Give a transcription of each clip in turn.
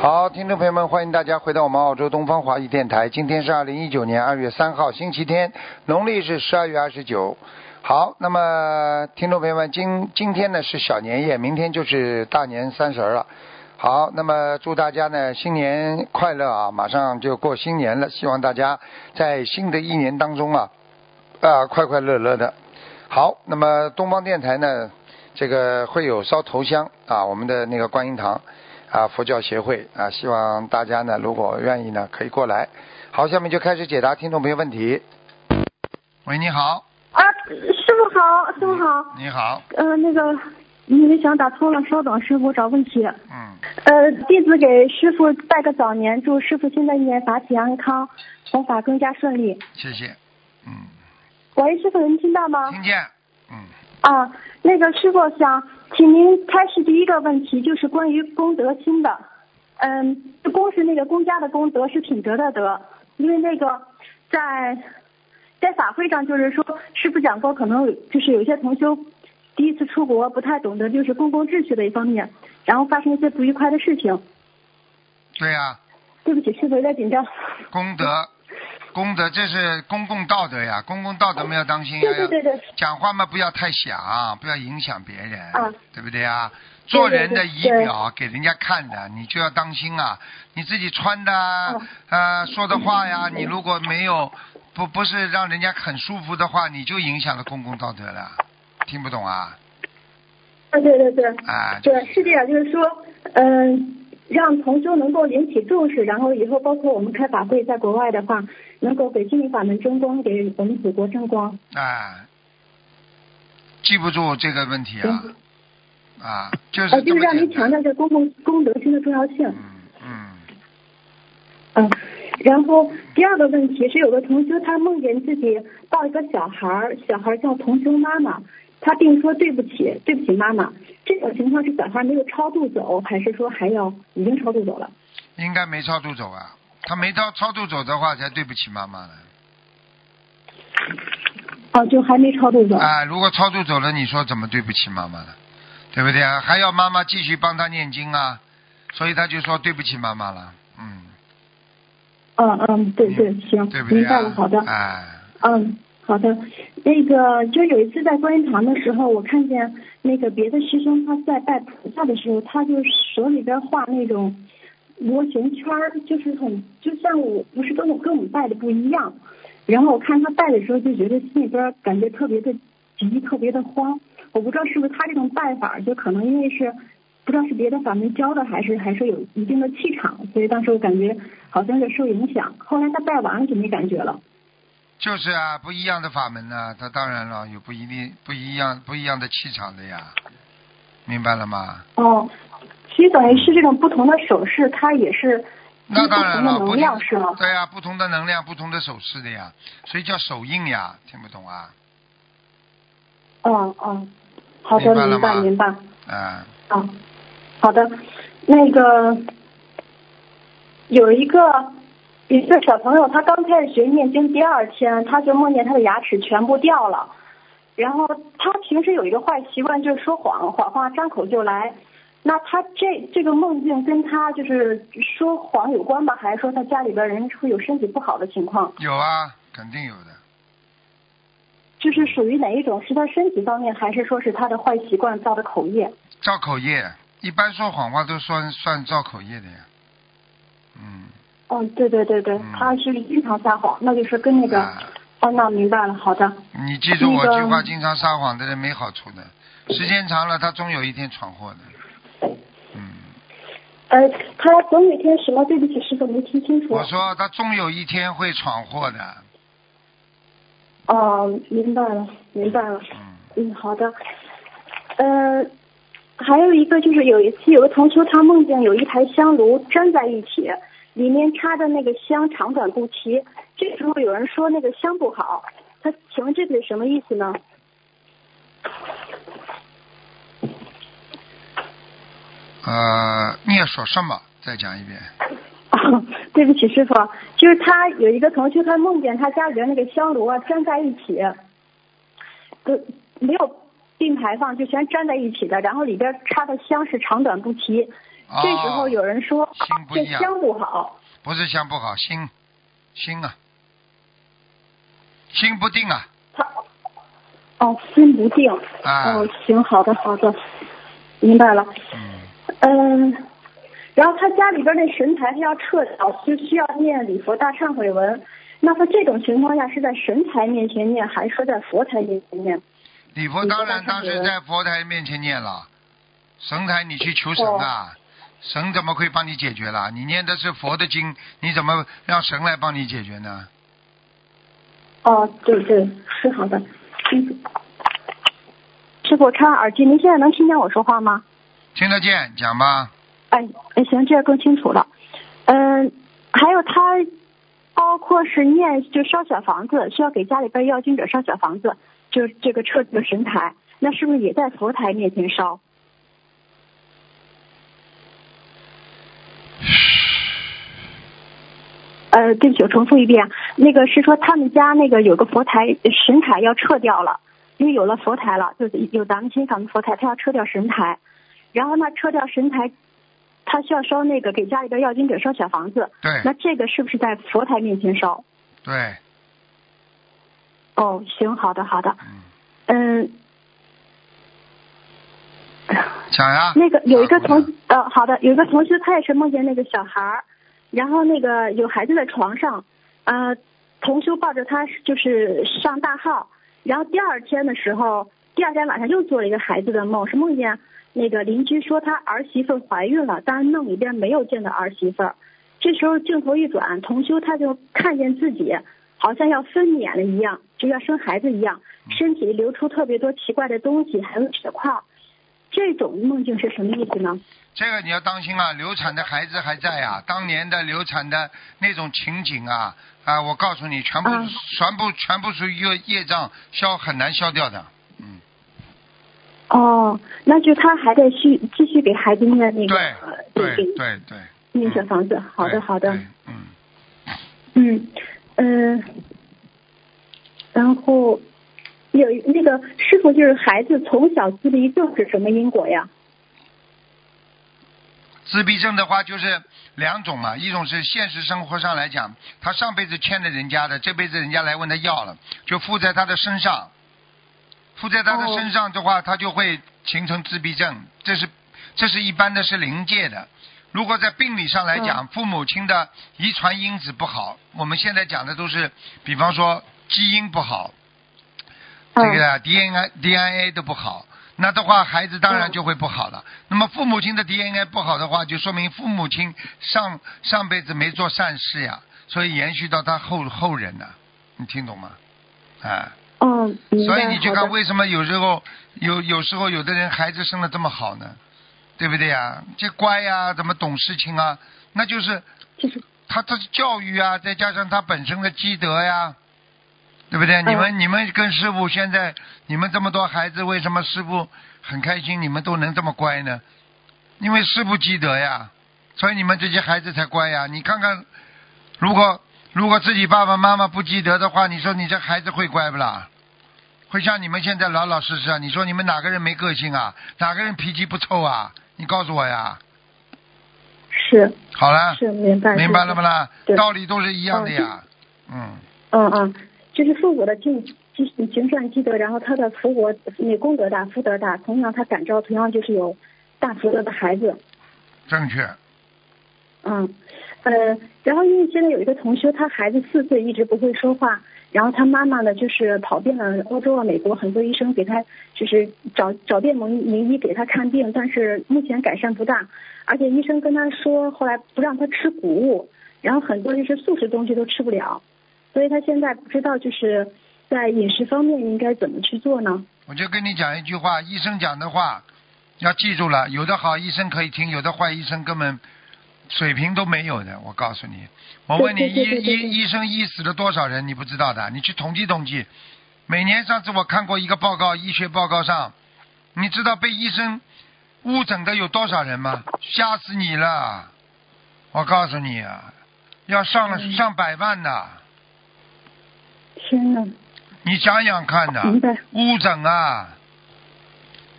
好，听众朋友们，欢迎大家回到我们澳洲东方华语电台。今天是二零一九年二月三号，星期天，农历是十二月二十九。好，那么听众朋友们，今今天呢是小年夜，明天就是大年三十了。好，那么祝大家呢新年快乐啊！马上就过新年了，希望大家在新的一年当中啊啊快快乐乐的。好，那么东方电台呢，这个会有烧头香啊，我们的那个观音堂啊佛教协会啊，希望大家呢如果愿意呢可以过来。好，下面就开始解答听众朋友问题。喂，你好，啊，师傅好，师傅好。你好，呃，那个，因为想打通了，稍等，师傅找问题。嗯，呃，弟子给师傅拜个早年，祝师傅新的一年法体安康，弘法更加顺利。谢谢，嗯，喂，师傅能听到吗？听见，嗯，啊，那个师傅想请您开始第一个问题，就是关于功德心的。嗯，功是那个公家的功，德是品德的德。因为那个在在法会上，就是说师傅讲过，可能就是有些同修第一次出国，不太懂得就是公共秩序的一方面，然后发生一些不愉快的事情。对呀、对不起，师傅有点紧张。功德，功德这是公共道德呀，公共道德嘛要当心呀，对对对对，讲话嘛不要太响，不要影响别人，啊对不对啊？做人的仪表给人家看的，你就要当心啊！你自己穿的呃说的话呀，你如果没有不不是让人家很舒服的话，你就影响了公共道德了，听不懂啊？啊对对对，啊，对是这样，就是说，嗯、让同修能够引起重视，然后以后包括我们开法会在国外的话，能够给心灵法门争光，给我们祖国争光。啊，记不住这个问题啊，啊，就是呃，就是让。您强调这公共公德心的重要性。嗯嗯，嗯，然后第二个问题是，有个同修他梦见自己抱一个小孩儿，小孩儿叫同修妈妈，他并说对不起，对不起妈妈。这种情况是小孩没有超度走，还是说还要已经超度走了？应该没超度走啊，他没到超度走的话，才对不起妈妈呢。哦，就还没超度走。啊，如果超度走了，你说怎么对不起妈妈呢？对不对啊？还要妈妈继续帮他念经啊，所以他就说对不起妈妈了。嗯，嗯嗯，对对，行，对不对啊？明白了，好的。哎，嗯，好的。那个，就有一次在观音堂的时候，我看见那个别的师兄他在拜菩萨的时候，他就手里边画那种螺旋圈儿，就是很就像我不是跟我跟我们拜的不一样。然后我看他拜的时候，就觉得心里边感觉特别的急，特别的慌。我不知道是不是他这种拜法，就可能因为是不知道是别的法门教的，还是还是有一定的气场，所以当时我感觉好像是受影响。后来他拜完了就没感觉了。就是啊，不一样的法门呢，他当然了有不一定不一样不一样的气场的呀，明白了吗？哦，其实等于是这种不同的手势，它也是那当然了，不同的能量是吗？对呀、不同的能量，不同的手势的呀，所以叫手印呀，听不懂啊？嗯嗯，好的，明明白明白。啊，啊，好的，那个有一个一个小朋友，他刚开始学念经，第二天他就梦见他的牙齿全部掉了。然后他平时有一个坏习惯，就是说谎，谎话张口就来。那他这这个梦境跟他就是说谎有关吧？还是说他家里边人会有身体不好的情况？有啊，肯定有的。就是属于哪一种？是他身体方面，还是说是他的坏习惯造的口业？造口业，一般说谎话都算算造口业的呀。嗯，哦，对对对对，嗯他是经常撒谎，那就是跟那个，啊，哦，那明白了，好的，你记住我那个句话，经常撒谎的人没好处的，时间长了他终有一天闯祸的。嗯，呃，他总有一天什么？对不起，师傅没听清楚。我说他终有一天会闯祸的。哦，明白了，明白了，嗯，嗯，好的，呃，还有一个就是有一次有个同学他梦见有一台香炉粘在一起，里面插的那个香长短不齐，这时候有人说那个香不好，他请问这个是什么意思呢？呃，你要说什么？再讲一遍。哦，对不起，师傅，就是他有一个同学，他梦见他家里边那个香炉啊粘在一起，都没有并排放，就全粘在一起的，然后里边插的香是长短不齐。哦这时候有人说这香不好，不是香不好，心心啊，心不定啊他哦心不定。啊，哦，行，好的好的，明白了。嗯，嗯，然后他家里边那神台他要撤掉，就需要念礼佛大忏悔文。那他这种情况下是在神台面前念，还是说在佛台面前念？礼佛当然当时在佛台面前念了，神台你去求神啊，神怎么会帮你解决了？你念的是佛的经，你怎么让神来帮你解决呢？哦，对对，是好的。嗯，师傅，我插耳机，您现在能听见我说话吗？听得见，讲吧。哎哎，行，这样更清楚了。嗯，还有他包括是念就烧小房子，需要给家里边要经者烧小房子，就这个撤这个神台，那是不是也在佛台面前烧？呃，对不起，我重复一遍，那个是说他们家那个有个佛台神台要撤掉了，因为有了佛台了，就是有咱们欣赏的佛台，他要撤掉神台，然后呢撤掉神台，他需要烧那个给家里边要经者烧小房子，对。那这个是不是在佛台面前烧？对，哦，行，好的好的，嗯，嗯，讲呀。那个有一个啊同呃，好的，有一个同学他也是梦见那个小孩儿，然后那个有孩子在床上，呃，同修抱着他就是上大号，然后第二天的时候，第二天晚上又做了一个孩子的梦，是梦见那个邻居说他儿媳妇怀孕了，但是梦里边没有见到儿媳妇儿。这时候镜头一转，同修他就看见自己好像要分娩了一样，就要生孩子一样，身体流出特别多奇怪的东西，还有血块。这种梦境是什么意思呢？这个你要当心啊，流产的孩子还在啊，当年的流产的那种情景啊啊，我告诉你，全部、嗯全部全部属于业业障消很难消掉的，嗯，哦，那就他还在续继续给孩子念那个对呃对对对对，念小房子。好的好的对，嗯，嗯嗯、然后有那个是否就是孩子从小自闭症是什么因果呀？自闭症的话就是两种嘛，一种是现实生活上来讲，他上辈子欠了人家的，这辈子人家来问他要了，就附在他的身上，附在他的哦身上的话，他就会形成自闭症，这是这是一般的是临界的。如果在病理上来讲，父母亲的遗传因子不好，我们现在讲的都是，比方说基因不好，这个 DNA DNA 都不好，那的话孩子当然就会不好了。那么父母亲的 DNA 不好的话，就说明父母亲上上辈子没做善事呀，所以延续到他后后人呢、你听懂吗？啊，哦，所以你去看为什么有时候有有时候有的人孩子生的这么好呢？对不对呀？这乖呀，怎么懂事情啊？那就是就是他他的教育啊，再加上他本身的积德呀，对不对？你们你们跟师傅现在你们这么多孩子，为什么师傅很开心？你们都能这么乖呢？因为师傅积德呀，所以你们这些孩子才乖呀。你看看，如果如果自己爸爸妈妈不积德的话，你说你这孩子会乖不啦？会像你们现在老老实实啊？你说你们哪个人没个性啊？哪个人脾气不臭啊？你告诉我呀。是好了，是明白明白了不啦？道理都是一样的呀。嗯，嗯嗯，就是父母的敬积行善积德，然后他的福国那功德大福德大，同样他感召同样就是有大福德的孩子。正确。嗯，呃，然后因为现在有一个同学，他孩子四岁一直不会说话，然后他妈妈呢就是跑遍了欧洲啊、美国，很多医生给他就是找找遍名名医给他看病，但是目前改善不大，而且医生跟他说后来不让他吃谷物，然后很多就是素食东西都吃不了，所以他现在不知道就是在饮食方面应该怎么去做呢？我就跟你讲一句话，医生讲的话要记住了，有的好医生可以听，有的坏医生根本水平都没有的。我告诉你，我问你，医医医生医死了多少人？你不知道的，你去统计统计。每年上次我看过一个报告，医学报告上，你知道被医生误诊的有多少人吗？吓死你了！我告诉你啊，要上了嗯上百万的，天呐，你想想看呐，误诊啊！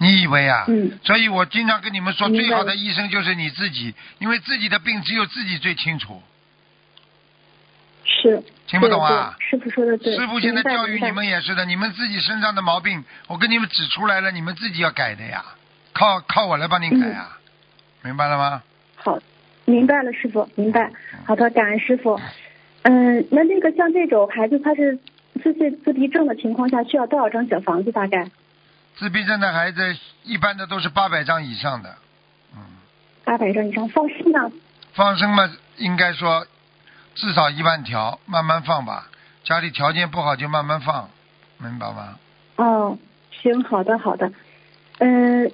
你以为啊？嗯所以我经常跟你们说，最好的医生就是你自己，因为自己的病只有自己最清楚。是。听不懂啊师傅说的对。师傅现在教育你们。也是的，你们自己身上的毛病，我跟你们指出来了，你们自己要改的呀，靠靠我来帮你改嗯啊，明白了吗？好，明白了，师傅，明白。好的，感恩师傅。嗯，那那个像这种孩子，他是自闭自闭症的情况下，需要多少张小房子？大概自闭症的孩子一般的都是八百张以上的，嗯，八百张以上。放生呢？放生嘛，应该说至少一万条，慢慢放吧。家里条件不好就慢慢放，明白吗？哦，行，好的，好的。嗯，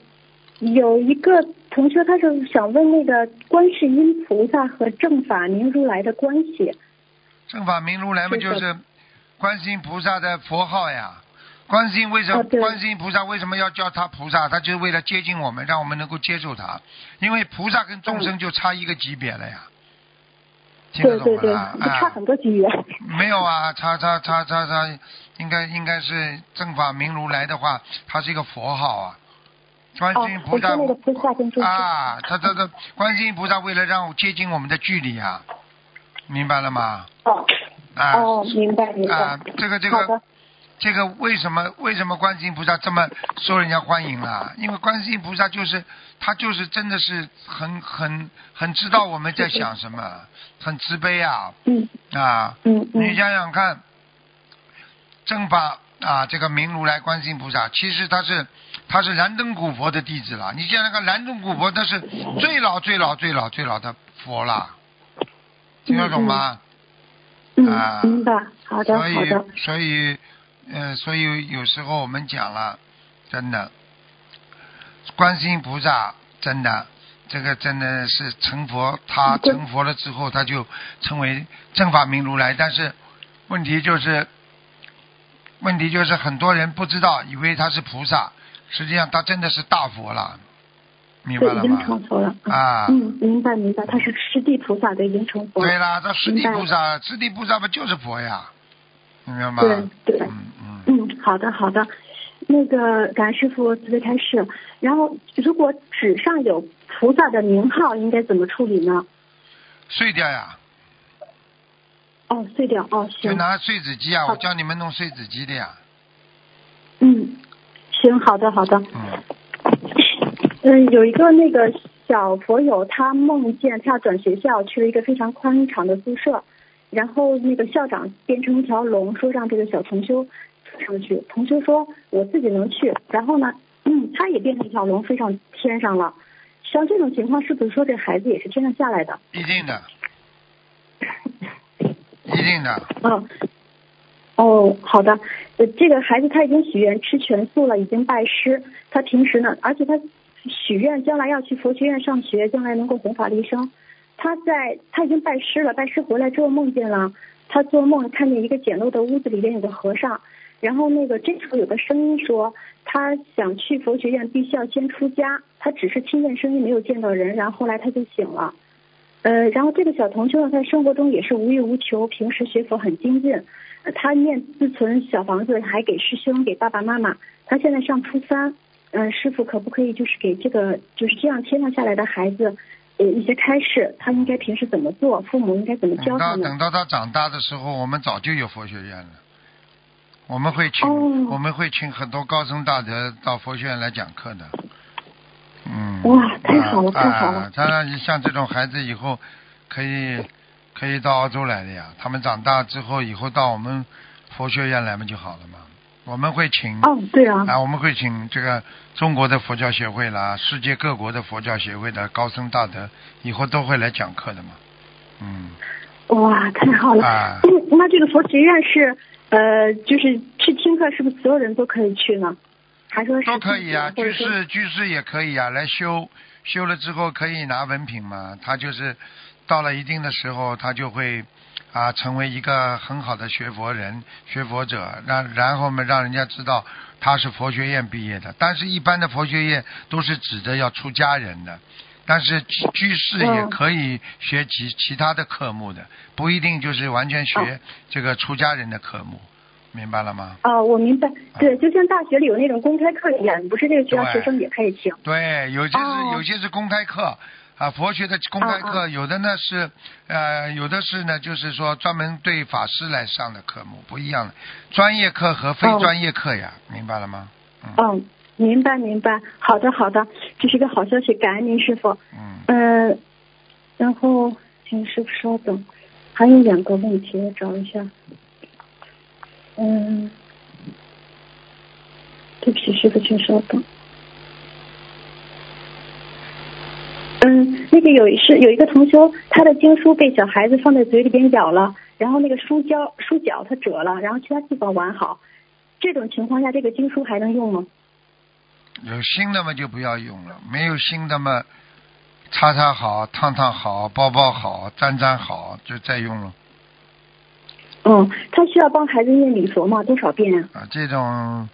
有一个同学，他是想问那个观世音菩萨和正法明如来的关系。正法明如来嘛，就是观世音菩萨的佛号呀。观世音为什么？观世音菩萨为什么要叫他菩萨？他就是为了接近我们，让我们能够接受他。因为菩萨跟众生就差一个级别了呀。听得对对对，懂吗？差啊，很多级别。没有啊，差差差差差，应该应该是正法明如来的话，他是一个佛号啊。观哦世音，菩萨。啊，他他他，观世音菩萨为了让我接近我们的距离啊，明白了吗？哦啊，哦，明白明白。啊，这个这个好的，这个为什么为什么观世音菩萨这么受人家欢迎啊？因为观世音菩萨就是他就是真的是很很很知道我们在想什么，很慈悲啊嗯啊！嗯嗯你想想看，正法啊，这个明如来观世音菩萨，其实他是他是燃灯古佛的弟子了。你像那个，燃灯古佛他是最老最老最老最老的佛了，听得懂吗？嗯啊，明白。好的所以。所以呃，所以有时候我们讲了，真的，观世音菩萨真的。这个真的是成佛，他成佛了之后，他就成为正法明如来。但是问题就是，问题就是很多人不知道，以为他是菩萨，实际上他真的是大佛了，明白对，已经了吗？成佛了。啊，嗯，明白明白，他是师地菩萨的，已经成佛了。对啦，他师地菩萨，师地菩萨不就是佛呀？明白吗？对对嗯嗯。嗯，好的好的。那个感恩师傅慈悲开示。然后，如果纸上有菩萨的名号，应该怎么处理呢？碎掉呀，哦，碎掉。哦，行。就拿碎纸机啊，我教你们弄碎纸机的呀。嗯，行，好的好的。嗯，嗯，有一个那个小佛友，他梦见他要转学校，去了一个非常宽敞的宿舍，然后那个校长变成一条龙，说让这个小同修上去。同修说我自己能去，然后呢，嗯，他也变成一条龙飞上天上了。像这种情况，是不是说这孩子也是天上下来的？一定的，一定的。嗯，哦，好的。呃，这个孩子他已经许愿吃全素了，已经拜师。他平时呢，而且他许愿将来要去佛学院上学，将来能够弘法利生。他在他已经拜师了，拜师回来之后梦见了，他做梦看见一个简陋的屋子里边有个和尚，然后那个这时候有个声音说，他想去佛学院，必须要先出家。他只是听见声音，没有见到人，然后后来他就醒了。呃，然后这个小同修呢，在生活中也是无欲无求，平时学佛很精进。他念自存小房子，还给师兄、给爸爸妈妈。他现在上初三，嗯、师傅可不可以就是给这个就是这样天上下来的孩子，呃一些开示，他应该平时怎么做，父母应该怎么教他们？到等到他长大的时候，我们早就有佛学院了。我们会请、哦我们会请很多高僧大德到佛学院来讲课的。嗯。哇太好了啊太好了啊当然，像这种孩子以后可以可以到澳洲来的呀。他们长大之后，以后到我们佛学院来嘛就好了嘛。我们会请哦，对啊，啊，我们会请这个中国的佛教协会啦，世界各国的佛教协会的高僧大德，以后都会来讲课的嘛。嗯，哇，太好了。啊嗯，那这个佛学院是呃，就是去听课，是不是所有人都可以去呢？还说是都可以啊，居士居士也可以啊，来修修了之后可以拿文凭嘛。他就是到了一定的时候，他就会啊成为一个很好的学佛人、学佛者，让然后嘛让人家知道他是佛学院毕业的。但是，一般的佛学院都是指着要出家人的，但是居居士也嗯可以学其其他的科目的，不一定就是完全学这个出家人的科目，明白了吗？啊，我明白，对，就像大学里有那种公开课一样，不是这个学校学生也可以听。对，有些是、哦。有些是公开课啊，佛学的公开课，有的呢是呃，有的是呢，就是说专门对法师来上的科目不一样的，专业课和非哦专业课呀，明白了吗？嗯嗯，明白明白，好的好的，这是个好消息，感恩您师傅。嗯，嗯，然后请师傅稍等，还有两个问题，我找一下。嗯，对不起，师傅，请稍等。嗯，那个有一是有一个同修，他的经书被小孩子放在嘴里边咬了，然后那个书胶书角它折了，然后其他地方完好。这种情况下，这个经书还能用吗？有新的嘛就不要用了，没有新的嘛，擦擦好，烫烫好，包包好，粘粘好，就再用了嗯，他需要帮孩子念礼佛吗？多少遍啊？啊。这种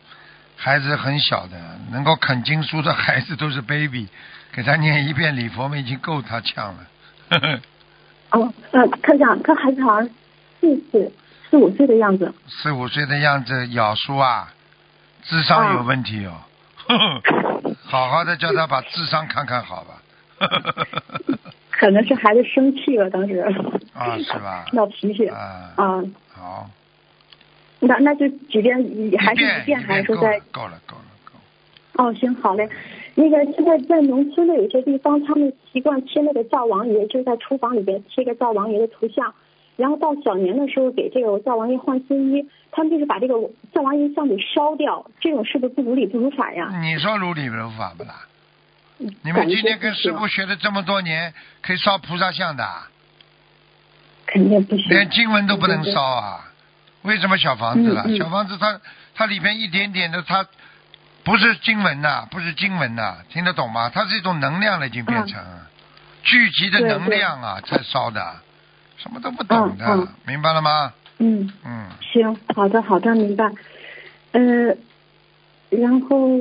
孩子很小的，能够啃经书的孩子都是 baby，给他念一遍礼佛们已经够他呛了。呵呵哦，呃，科长他孩子好像四岁、四五岁的样子。四五岁的样子咬书啊，智商有问题哦。好好的叫他把智商看看好吧。可能是孩子生气了，当时啊，是吧？闹脾气啊，啊。好，那那就几遍，还是遍一遍，还是说在够了，够了，够了。哦，行，好嘞。那个现在在农村的有些地方，他们习惯贴那个灶王爷，就在厨房里边贴个灶王爷的图像，然后到小年的时候给这个灶王爷换新衣，他们就是把这个灶王爷像给烧掉，这种是不是不如理不如法呀？你说如理如法不啦？你们今天跟师傅学了这么多年，可以烧菩萨像的，肯定不行。连经文都不能烧啊？为什么小房子了？嗯嗯小房子它它里边一点点的，它不是经文呐、不是经文呐、听得懂吗？它是一种能量了，已经变成、聚集的能量啊，才烧的，什么都不懂的，明白了吗？嗯。嗯，行，好的，好的，明白。呃，然后，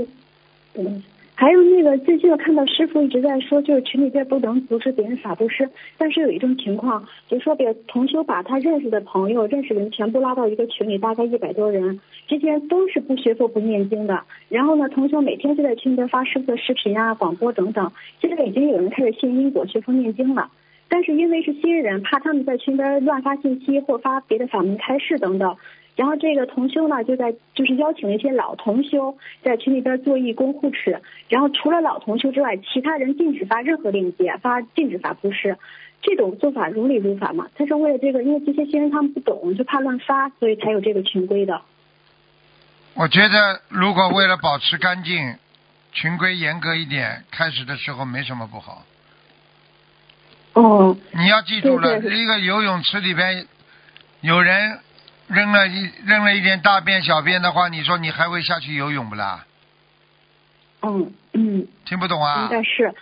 嗯，还有那个最近我看到师傅一直在说，就是群里边不能阻止别人法布施，但是有一种情况，就是说别同修把他认识的朋友、认识人全部拉到一个群里，大概一百多人，这些都是不学佛、不念经的。然后呢，同修每天就在群里边发师傅的视频啊、广播等等，现在已经有人开始信因果、学佛念经了。但是因为是新人，怕他们在群边乱发信息或发别的法门开示等等，然后这个同修呢就在就是邀请了一些老同修在群里边做义工护持，然后除了老同修之外，其他人禁止发任何链接，发禁止发布施。这种做法如理如法嘛？他是为了这个，因为这些新人他们不懂，就怕乱发，所以才有这个群规的。我觉得如果为了保持干净，群规严格一点，开始的时候没什么不好。哦，你要记住了，对对一个游泳池里边有人扔了一扔了一点大便小便的话，你说你还会下去游泳不啦？嗯嗯，听不懂啊应该是，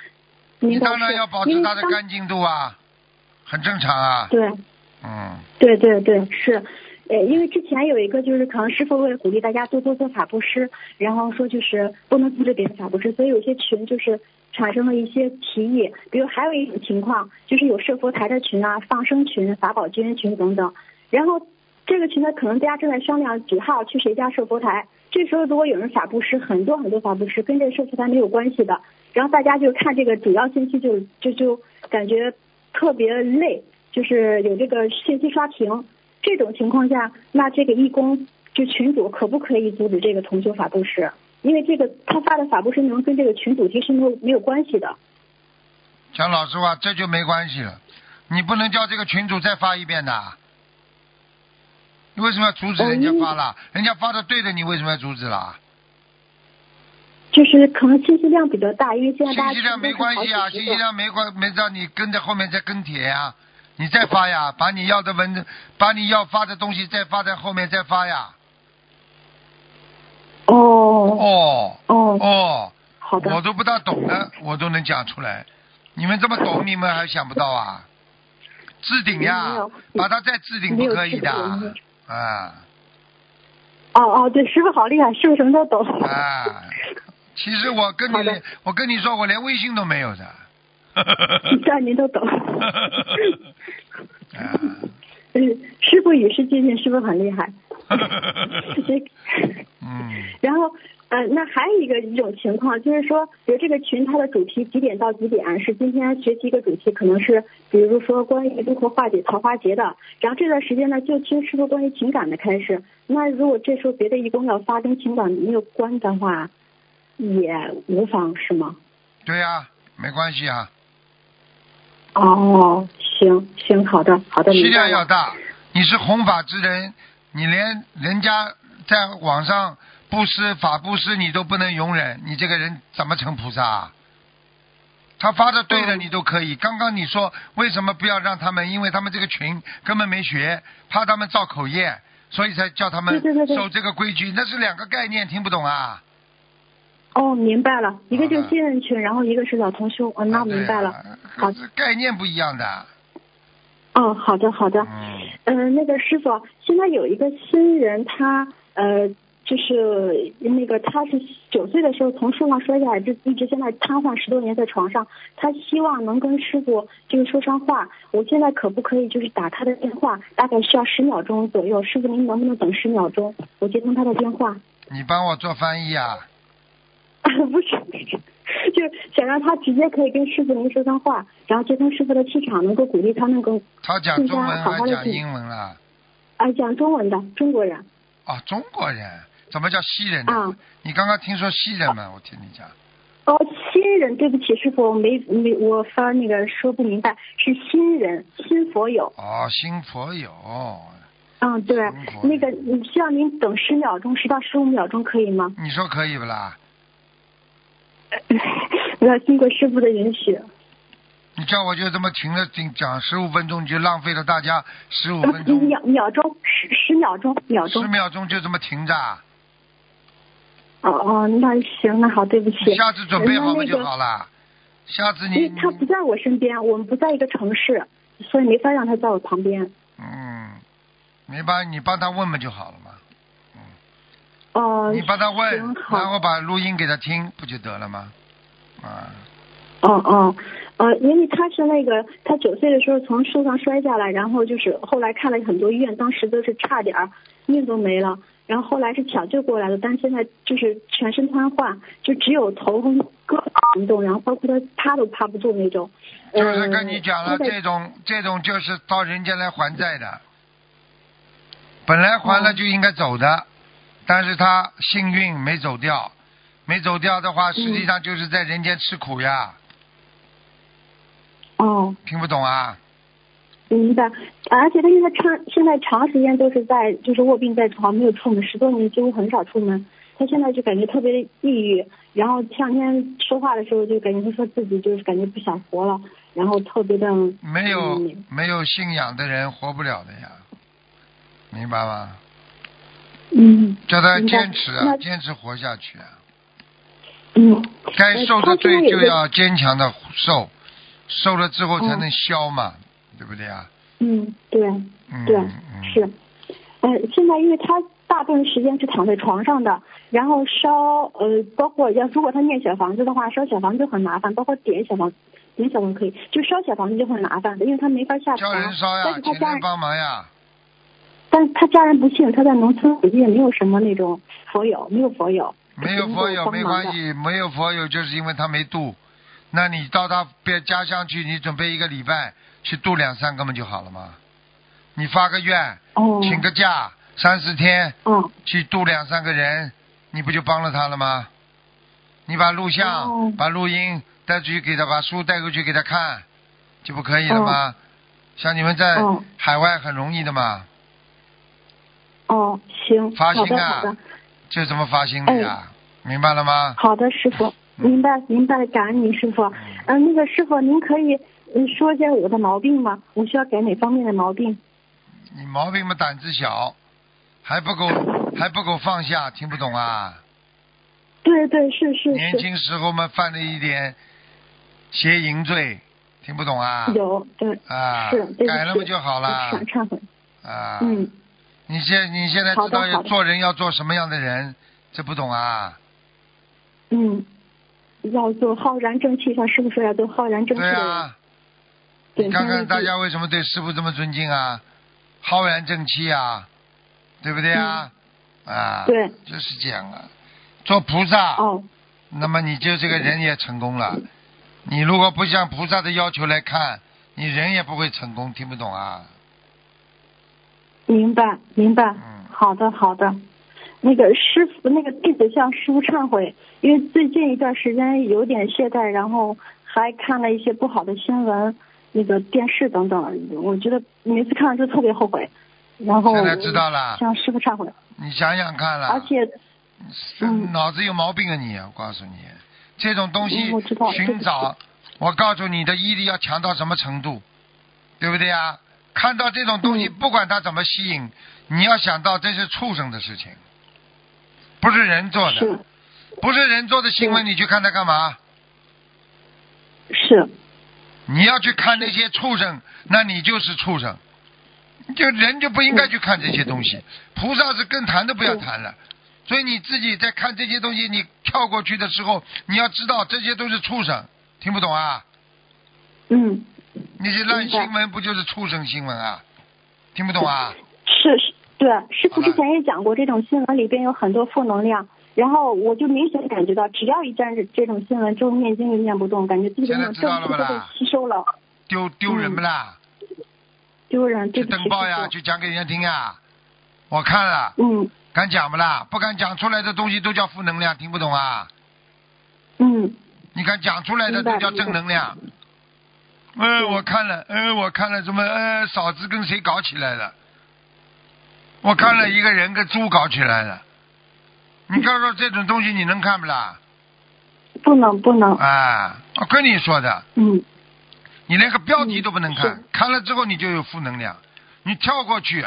你。当然要保持它的干净度啊，很正常啊。对。嗯，对对对，是，呃，因为之前有一个就是可能师傅为了鼓励大家多多做法布施，然后说就是不能阻止别人法布施，所以有些群就是产生了一些歧义。比如还有一种情况，就是有设佛台的群啊、放生群、法宝捐群等等，然后这个群呢，可能大家正在商量几号去谁家设佛台。这时候如果有人法布施，很多很多法布施跟这个设佛台没有关系的，然后大家就看这个主要信息就就就感觉特别累。就是有这个信息刷屏，这种情况下，那这个义工就群主可不可以阻止这个同修法布施？因为这个他发的法布施内容跟这个群主题是没有没有关系的。讲老实话，这就没关系了。你不能叫这个群主再发一遍的。你为什么要阻止人家发了？人家发的对的，你为什么要阻止啦？就是可能信息量比较大，因为现在大家信息量没关系啊，信息量没关没让你跟在后面再跟帖呀、你再发呀，把你要的文，把你要发的东西再发在后面再发呀。哦哦哦，哦，好的我都不大懂的，我都能讲出来。你们这么懂，你们还想不到啊？置顶呀，把它再置顶不可以的啊哦哦，对，师傅好厉害，师傅什么都懂。啊！其实我跟你我跟你说，我连微信都没有的。这您都懂。啊 嗯，师傅与时俱进，师傅很厉害。嗯，然后，呃，那还有一个一种情况，就是说，比如这个群它的主题几点到几点是今天学习一个主题，可能是比如说关于如何化解桃花劫的，然后这段时间呢就听师傅关于情感的开始。那如果这时候别的义工要发跟情感没有关的话，也无妨是吗？对呀、没关系啊，哦，行行，好的好的，气明白了。量要大。你是弘法之人，你连人家在网上布施法布施你都不能容忍，你这个人怎么成菩萨啊？他发的对的嗯你都可以。刚刚你说为什么不要让他们？因为他们这个群根本没学，怕他们造口业，所以才叫他们守这个规矩。那是两个概念，听不懂啊？哦，明白了，一个就新人群，然后一个是老同修。哦，那明白了。啊好这概念不一样的。哦，好的好的。嗯，呃，那个师傅，现在有一个新人，他呃，就是那个他是九岁的时候从树上摔下来，就一直现在瘫痪十多年在床上。他希望能跟师傅就是说上话。我现在可不可以就是打他的电话？大概需要十秒钟左右。师傅您能不能等十秒钟？我接通他的电话。你帮我做翻译啊？不是，就是想让他直接可以跟师傅您说上话，然后接通师傅的气场，能够鼓励他能够他讲中文还是讲英文了？啊讲中文的中国人。哦，中国人，怎么叫西人呢？啊你刚刚听说西人吗？我听你讲。哦，新人，对不起，师傅，我没没我发那个说不明白，是新人，新佛友。哦，新佛友，嗯，对那个你需要您等十秒钟，十到十五秒钟可以吗？你说可以不啦？我要经过师傅的允许。你叫我就这么停着停讲十五分钟，你就浪费了大家十五呃 分钟，秒秒钟，十十秒钟，秒钟十。秒钟就这么停着啊。哦哦，那行，那好，对不起。下次准备好嘛就那那个好了。下次因为你他不在我身边，我们不在一个城市，所以没法让他在我旁边。嗯，你帮你帮他问问就好了嘛。哦、你帮他问然后把录音给他听，不就得了吗？啊，哦哦，呃，因为他是那个，他九岁的时候从树上摔下来，然后就是后来看了很多医院，当时都是差点儿命都没了，然后后来是抢救过来的，但是现在就是全身瘫痪，就只有头和胳膊能动，然后包括他趴都趴不住那种。就是跟你讲了，这种这种就是到人间来还债的，本来还了就应该走的，但是他幸运没走掉，没走掉的话，实际上就是在人间吃苦呀，哦，听不懂啊？明白。而且他现在长现在长时间都是在就是卧病在床，没有出门，十多年几乎很少出门。他现在就感觉特别的抑郁，然后前两天说话的时候就感觉他说自己就是感觉不想活了，然后特别的没有、嗯没有信仰的人活不了的呀，明白吗？嗯叫他坚持啊，坚持活下去啊。嗯该受的罪就要坚强的受，受了之后才嗯能消嘛，对不对啊？嗯对嗯，对嗯是，呃现在因为他大部分时间是躺在床上的，然后烧呃包括要如果他念小房子的话，烧小房子就很麻烦，包括点小房点小房可以，就烧小房子就很麻烦的，因为他没法下叫床，人烧呀，但是他家人帮忙呀。但是他家人不信，他在农村附近也没有什么那种佛友，没有佛友。没有佛友没关系，没有佛友就是因为他没度。那你到他别家乡去，你准备一个礼拜去度两三个嘛就好了嘛。你发个愿，哦，请个假三四天嗯去度两三个人，你不就帮了他了吗？你把录像、哦把录音带出去给他，把书带过去给他看，就不可以了吗？像你们在哦海外很容易的嘛，哦，行，好发心啊就这么发心的呀，明白了吗？好的，师傅，明白明白，感恩您师傅。嗯、那个师傅，您可以嗯说一下我的毛病吗？我需要改哪方面的毛病？你毛病嘛，胆子小，还不够，还不够放下，听不懂啊？对对是是年，轻时候嘛，犯了一点邪淫罪，听不懂啊？有对啊是，改了不就好了忏忏悔。啊？嗯，你现你现在知道做人要做什么样的人，这不懂啊？嗯，要做浩然正气，像师傅说要做浩然正气的人。对啊，对你看看大。家为什么对师傅这么尊敬啊？浩然正气啊，对不对啊？啊，嗯对，就是这样啊。做菩萨，哦，那么你就这个人也成功了。你如果不向菩萨的要求来看，你人也不会成功，听不懂啊？明白明白。嗯好的好的。那个师傅，那个弟子向师傅忏悔，因为最近一段时间有点懈怠，然后还看了一些不好的新闻，那个电视等等，我觉得每次看了就特别后悔，然后现在知道了向师傅忏悔，你想想看了，而且嗯脑子有毛病啊你！我告诉你，这种东西寻找，我告诉你的毅力要强到什么程度，对不对啊？看到这种东西，嗯不管它怎么吸引，你要想到这是畜生的事情，不是人做的，不是人做的新闻，嗯你去看它干嘛？是你要去看那些畜生，那你就是畜生。就人就不应该去看这些东西，菩萨是更谈都不要谈了。所以你自己在看这些东西，你跳过去的时候，你要知道这些都是畜生，听不懂啊？嗯那些烂新闻不就是畜生新闻啊？听不懂啊？是是，对，师傅之前也讲过，这种新闻里边有很多负能量。然后我就明显感觉到，只要一沾这这种新闻，之后念经就念不动，感觉自己的那种现在知道正气都被了不啦吸收了，丢丢人不啦？丢人，对去不起，登报呀，师去讲给人家听啊。我看了，嗯敢讲不啦？不敢讲出来的东西都叫负能量，听不懂啊？嗯，你敢讲出来的都叫正能量。呃，我看了，呃，我看了什么？呃，嫂子跟谁搞起来了？我看了一个人跟猪搞起来了。你告诉我这种东西你能看不啦？不能不能，啊，我跟你说的，嗯。你连个标题都不能看，是。看了之后你就有负能量，你跳过去，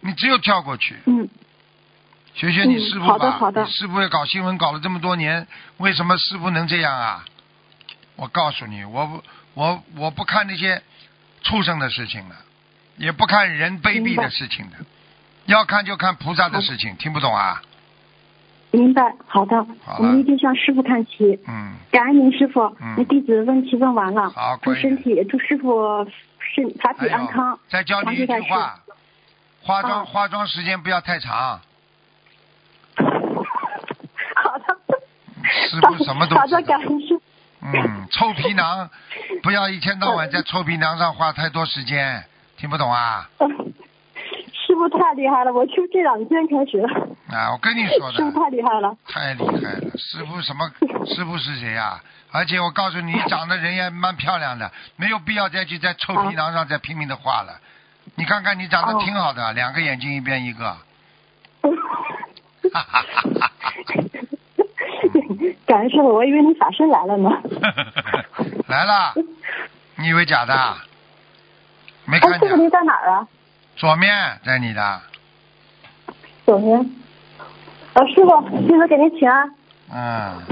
你只有跳过去。嗯。学学你嗯师傅吧，好的好的。你师傅也搞新闻搞了这么多年，为什么师傅能这样啊？我告诉你，我不我我不看那些畜生的事情的，也不看人卑鄙的事情的，要看就看菩萨的事情，听不懂啊？明白，好的好，我们一定向师傅看齐。嗯，感恩您师傅嗯，那弟子问题问完了好，祝乖身体祝师傅身法体安康。再教你一句话，化妆啊化妆时间不要太长，好的，师傅什么都好的，感。恩师傅。嗯，臭皮囊，不要一天到晚在臭皮囊上花太多时间，听不懂啊？师傅太厉害了，我就这两天开始，啊，我跟你说师傅的，太厉害了。太厉害了，师傅什么？师傅是谁呀、而且我告诉你，你 长得人也蛮漂亮的，没有必要再去在臭皮囊上再拼命的画了。你看看你长得哦挺好的，两个眼睛一边一个。哈哈哈哈感恩师傅，我以为你法师来了呢。来了，你以为假的？没哎，看见？师傅您在哪儿啊？左面在你的，左边。呃，师傅，弟子给您请安，嗯，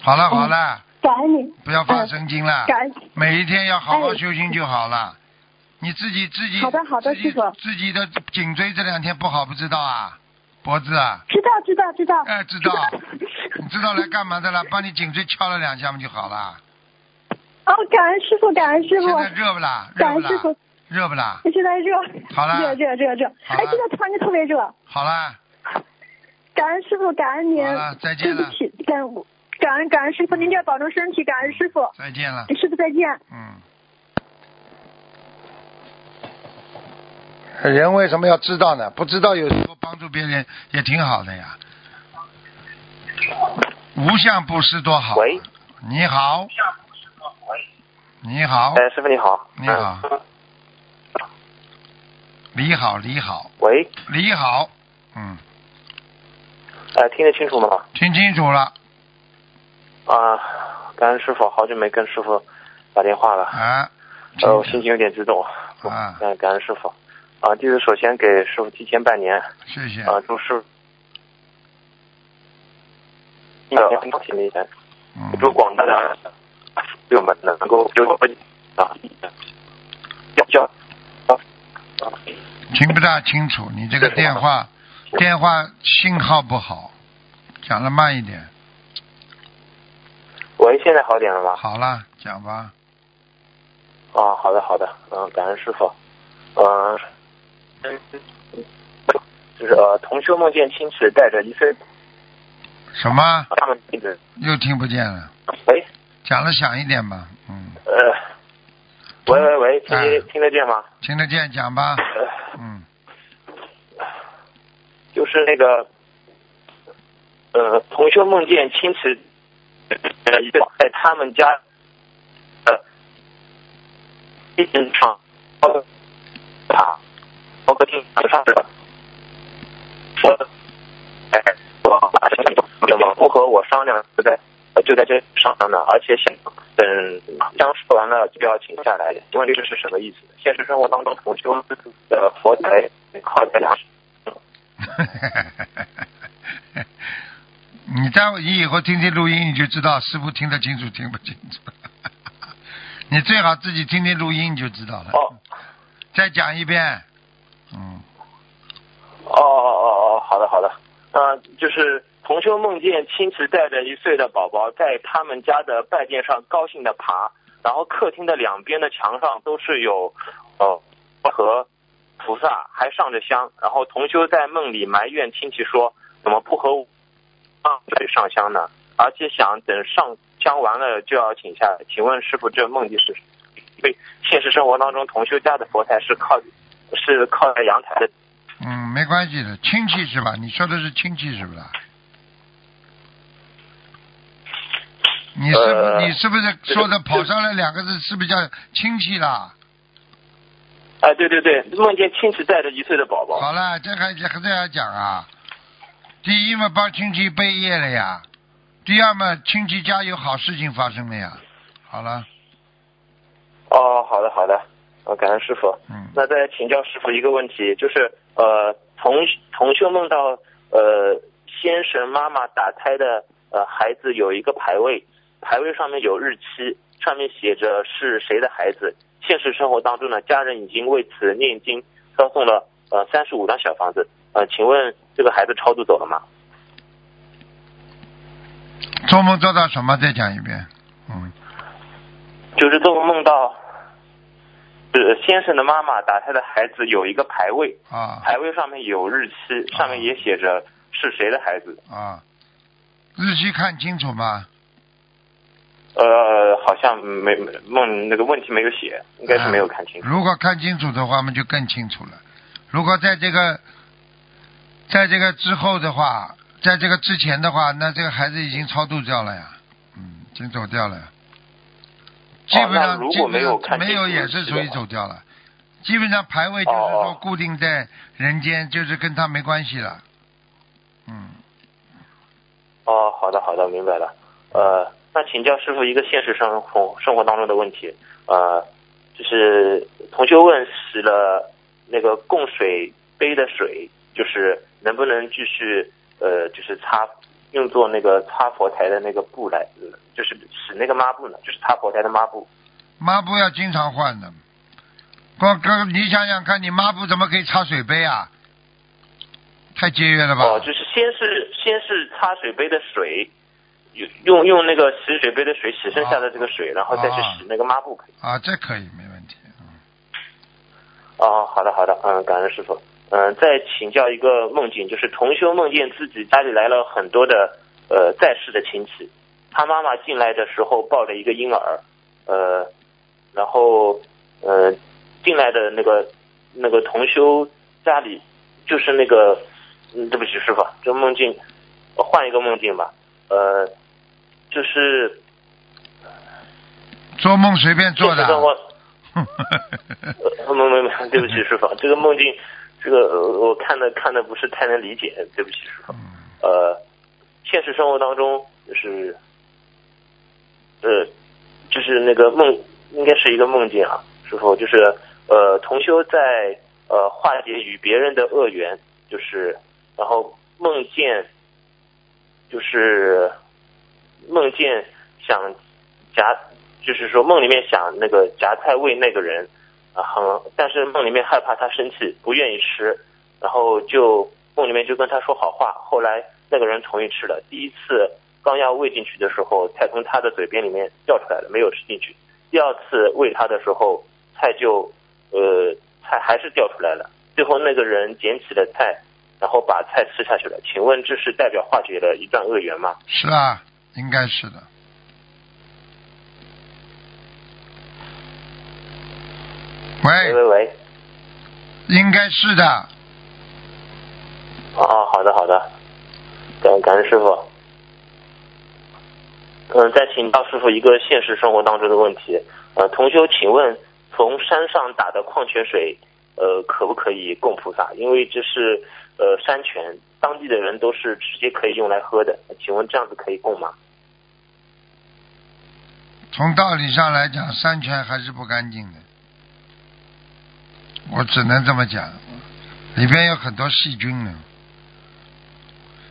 好了好了，感恩你，不要发神经了。感恩。每一天要好好哎修心就好了。你自己自己好的好的师傅自己的颈椎这两天不好不知道啊，脖子啊，知道知道知道。哎知道你知道来干嘛的了？帮你颈椎敲了两下嘛就好了。哦，感恩师傅，感恩师傅现，在热不啦？热不啦感恩师傅？，热不啦？现在热。好了热热热热。哎，现在突然间特别热。好了，感恩师傅，感恩您。好了再见了对不起，感恩感恩感恩师傅，您一定要保重身体，感恩师傅。再见了。师傅再见。嗯。人为什么要知道呢？不知道有时候帮助别人也挺好的呀。无相布施多好。喂。你好。你好。哎，师傅你好。你好嗯。你好，你好，喂，你好。嗯，哎，听得清楚吗？听清楚了啊，感恩师傅，好久没跟师傅打电话了，啊。呃，我心情有点激动。啊嗯，感恩师傅。啊，弟子首先给师傅提前拜年，谢谢。啊，祝师傅呃，很高兴嗯。祝广大的朋友们能够有啊，要叫听不大清楚，你这个电话电话信号不好，讲的慢一点。喂，现在好点了吗？好了，讲吧。哦，好的好的，嗯，感恩师傅，嗯，就是呃，同修梦见亲戚带着一岁，什么？又听不见了，喂，讲的响一点吧。嗯，呃，喂喂喂，听哎听得见吗？听得见，讲吧。呃，嗯，就是那个，呃，同修梦见亲戚，呃，在他们家，呃，一间上，啊，包客厅上的，我，哎，我怎么不和我商量，就在就在这商量呢？而且想等刚说完了就要请下来，请问这个是什么意思？现实生活当中同修的佛台靠在两。你待会你以后听听录音，你就知道师傅听得清楚听不清楚。你最好自己听听录音，你就知道了。哦再讲一遍。嗯，哦哦哦哦，好的好的，嗯、就是同修梦见亲戚带着一岁的宝宝在他们家的拜殿上高兴的爬，然后客厅的两边的墙上都是有呃和菩萨，还上着香，然后同修在梦里埋怨亲戚说怎么不和我上香呢？而且想等上香完了就要请下来，请问师傅这梦境是？对现实生活当中同修家的佛台是靠是靠在阳台的。嗯，没关系的，亲戚是吧？你说的是亲戚是不是？你是、呃你是不是说的跑上来两个字，是不是叫亲戚啦？啊，对对对，梦见亲戚带着一岁的宝宝。好了，这还还这样讲啊？第一嘛，帮亲戚背业了呀；第二嘛，亲戚家有好事情发生了呀。好了，哦，好的好的，我，感恩师傅。嗯，那再请教师傅一个问题，就是呃，同同修梦到呃，先神妈妈打胎的呃孩子有一个牌位，牌位上面有日期，上面写着是谁的孩子。现实生活当中呢，家人已经为此念经，烧送了呃三十五张小房子。呃，请问这个孩子超度走了吗？做梦做到什么？再讲一遍。嗯，就是做梦梦到，呃，先生的妈妈打胎的孩子有一个牌位，啊牌位上面有日期，上面也写着是谁的孩子。啊，日期看清楚吗？呃，好像没没梦那个问题没有写，应该是没有看清楚。如果看清楚的话，我们就更清楚了。如果在这个，在这个之后的话，在这个之前的话，那这个孩子已经超度掉了呀，嗯，已经走掉了呀。基本上，那如果没有基本上没有也是属于走掉了。基本上牌位就是说哦固定在人间，就是跟他没关系了。嗯，哦，好的好的，明白了。呃，那请教师傅一个现实生活生活当中的问题，呃，就是同学问使了那个供水杯的水，就是能不能继续呃，就是擦用作那个擦佛台的那个布来，呃就是使那个抹布呢，就是擦佛台的抹布。抹布要经常换的。哥哥，你想想看，你抹布怎么可以擦水杯啊？太节约了吧？哦，就是先是先是擦水杯的水，用用用那个洗水杯的水洗剩下的这个水，然后再去洗那个抹布可以。啊，这可以，没问题。嗯哦，好的好的，嗯，感恩师傅。嗯，再请教一个梦境，就是同修梦见自己家里来了很多的呃在世的亲戚，他妈妈进来的时候抱着一个婴儿，呃，然后呃进来的那个那个同修家里就是那个，嗯，对不起师傅，这梦境换一个梦境吧，呃，就是做梦随便做的。现实生活。呃，没没没，对不起师傅，这个梦境，这个呃我看的看的不是太能理解，对不起师傅。嗯呃，现实生活当中就是，呃，就是那个梦，应该是一个梦境啊，师傅，就是呃，同修在呃化解与别人的恶缘，就是然后梦见，就是梦见想夹，就是说梦里面想那个夹菜喂那个人啊，很但是梦里面害怕他生气，不愿意吃，然后就梦里面就跟他说好话，后来那个人同意吃了。第一次刚要喂进去的时候，菜从他的嘴边里面掉出来了，没有吃进去。第二次喂他的时候，菜就呃菜还是掉出来了。最后那个人捡起了菜，然后把菜吃下去了。请问这是代表化解了一段恶缘吗？是啊，应该是的。喂喂喂喂，应该是的。哦，好的好的，感感恩师傅。嗯，再请教师傅一个现实生活当中的问题。呃，同修，请问从山上打的矿泉水，呃，可不可以供菩萨？因为这是呃山泉，当地的人都是直接可以用来喝的。请问这样子可以供吗？从道理上来讲，山泉还是不干净的。我只能这么讲，里边有很多细菌呢。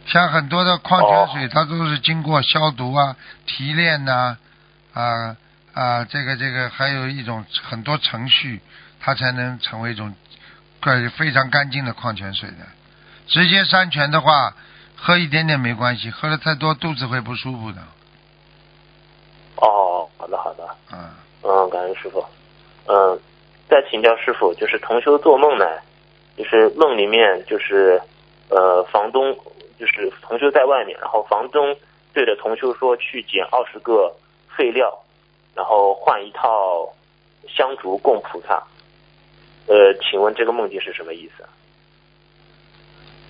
像很多的矿泉水，它都是经过消毒啊、提炼呐、啊啊，这个这个，还有一种很多程序，它才能成为一种非常干净的矿泉水的。直接山泉的话，喝一点点没关系，喝的太多肚子会不舒服的。哦，好的好的，嗯，嗯，感恩师傅。嗯，再请教师傅，就是同修做梦呢，就是梦里面就是呃房东就是同修在外面，然后房东对着同修说去捡二十个废料，然后换一套香烛供菩萨。呃，请问这个梦境是什么意思？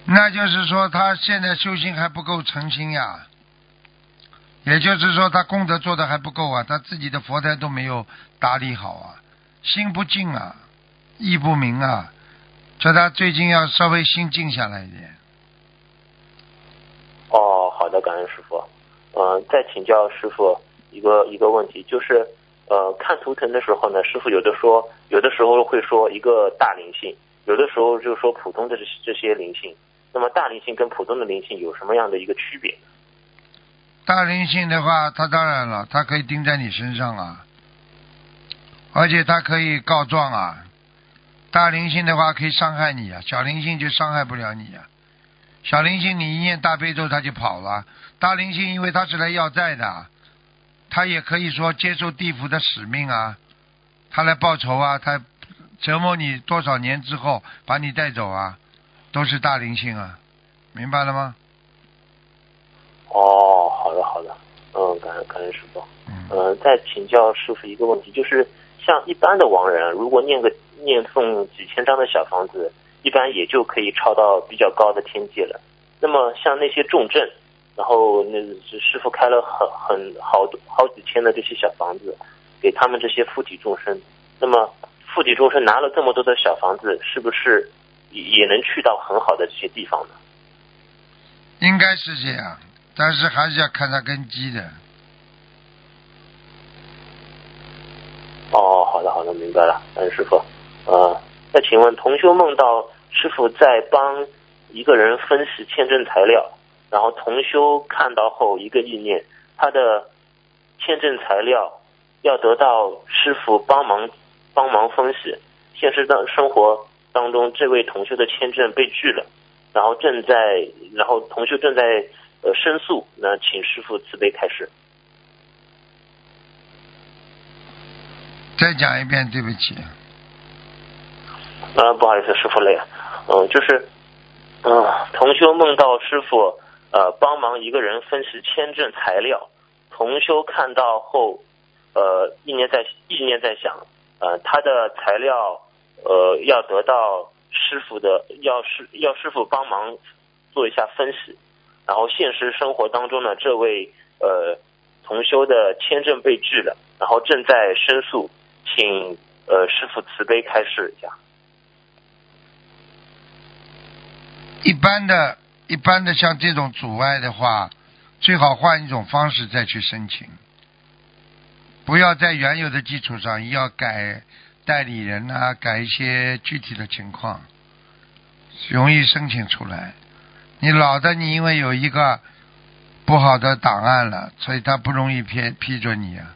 那就是说他现在修行还不够诚心呀。也就是说，他功德做的还不够啊，他自己的佛台都没有打理好啊，心不静啊，意不明啊，叫他最近要稍微心静下来一点。哦，好的，感恩师傅。嗯、再请教师傅一个一个问题，就是呃，看图腾的时候呢，师傅有的说，有的时候会说一个大灵性，有的时候就说普通的这这些灵性。那么大灵性跟普通的灵性有什么样的一个区别？大灵性的话，他当然了，他可以盯在你身上啊，而且他可以告状啊。大灵性的话可以伤害你啊，小灵性就伤害不了你啊。小灵性你一念大悲咒他就跑了，大灵性因为他是来要债的，他也可以说接受地府的使命啊，他来报仇啊，他折磨你多少年之后把你带走啊，都是大灵性啊，明白了吗？哦，好的好的，嗯，感恩感恩师傅。嗯。嗯、再请教师傅一个问题，就是像一般的亡人，如果念个念诵几千张的小房子，一般也就可以超到比较高的天界了。那么像那些重症，然后那师傅开了很很好好几千的这些小房子，给他们这些附体众生。那么附体众生拿了这么多的小房子，是不是也也能去到很好的这些地方呢？应该是这样，但是还是要看他根基的。哦，好的好的，明白了，感恩师傅。呃，那请问同修梦到师傅在帮一个人分析签证材料，然后同修看到后一个意念，他的签证材料要得到师傅帮忙帮忙分析。现实当生活当中，这位同修的签证被拒了，然后正在，然后同修正在呃申诉，那请师傅慈悲开示。再讲一遍，对不起。呃，不好意思，师傅累了。嗯、就是，嗯、同修梦到师傅呃帮忙一个人分析签证材料，同修看到后，呃意念在意念在想，呃他的材料呃要得到师傅的要师要师傅帮忙做一下分析，然后现实生活当中呢，这位呃同修的签证被拒了，然后正在申诉，请呃师傅慈悲开示一下。一般的、一般的像这种阻碍的话，最好换一种方式再去申请，不要在原有的基础上要改代理人啊，改一些具体的情况，容易申请出来。你老的，你因为有一个不好的档案了，所以他不容易批批准你啊。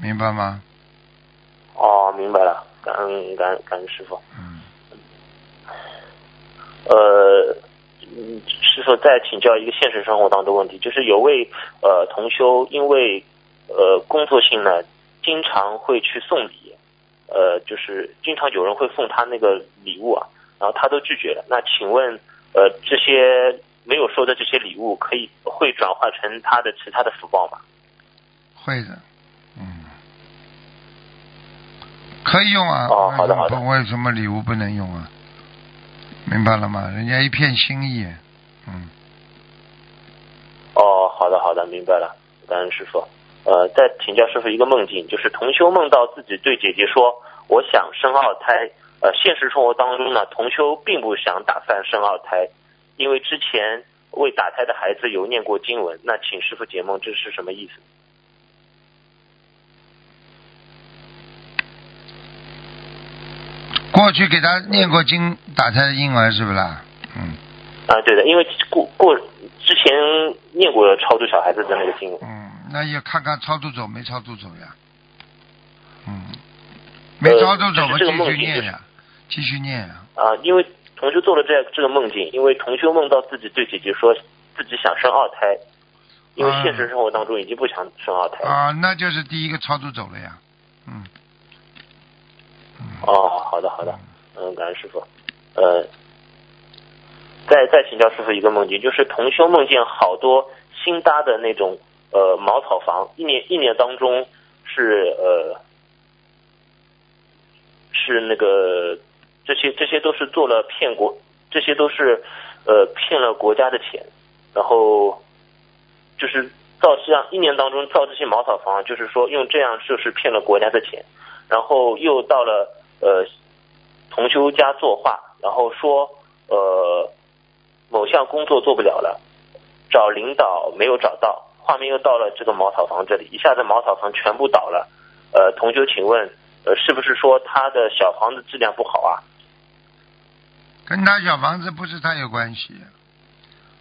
明白吗？哦，明白了，感恩感恩感恩师傅。嗯，呃，嗯师傅再请教一个现实生活当中的问题，就是有位呃同修因为呃工作性呢，经常会去送礼，呃，就是经常有人会送他那个礼物啊，然后他都拒绝了。那请问呃这些没有收的这些礼物，可以会转化成他的其他的福报吗？会的，嗯，可以用啊。哦好的好的为什么为什么礼物不能用啊？明白了吗？人家一片心意，嗯，哦，好的好的，明白了，感恩师傅。呃，再请教师傅一个梦境，就是同修梦到自己对姐姐说：“我想生二胎。”呃，现实生活当中呢，同修并不想打算生二胎，因为之前为打胎的孩子有念过经文。那请师傅解梦，这是什么意思？过去给他念过经打胎的婴儿是不是啦？嗯啊，对的，因为过过之前念过超度小孩子的那个经文。嗯，那要看看超度走没超度走呀。嗯，没呃超度走，我继续念呀，继续念呀。啊，因为同修做了这这个梦境，因为同修梦到自己对姐姐说自己想生二胎，因为啊现实生活当中已经不想生二胎了。啊，那就是第一个超度走了呀。嗯。嗯。哦，好的好的，嗯，感恩师傅。呃，再再请教师傅一个梦境，就是同修梦见好多新搭的那种呃茅草房，一年一年当中是呃是那个这些这些都是做了骗国，这些都是呃骗了国家的钱，然后就是造这样一年当中造这些茅草房，就是说用这样就是骗了国家的钱，然后又到了呃同修家作画，然后说呃某项工作做不了了，找领导没有找到，画面又到了这个茅草房这里，一下子茅草房全部倒了。呃，同修，请问呃是不是说他的小房子质量不好啊？跟他小房子不是太有关系。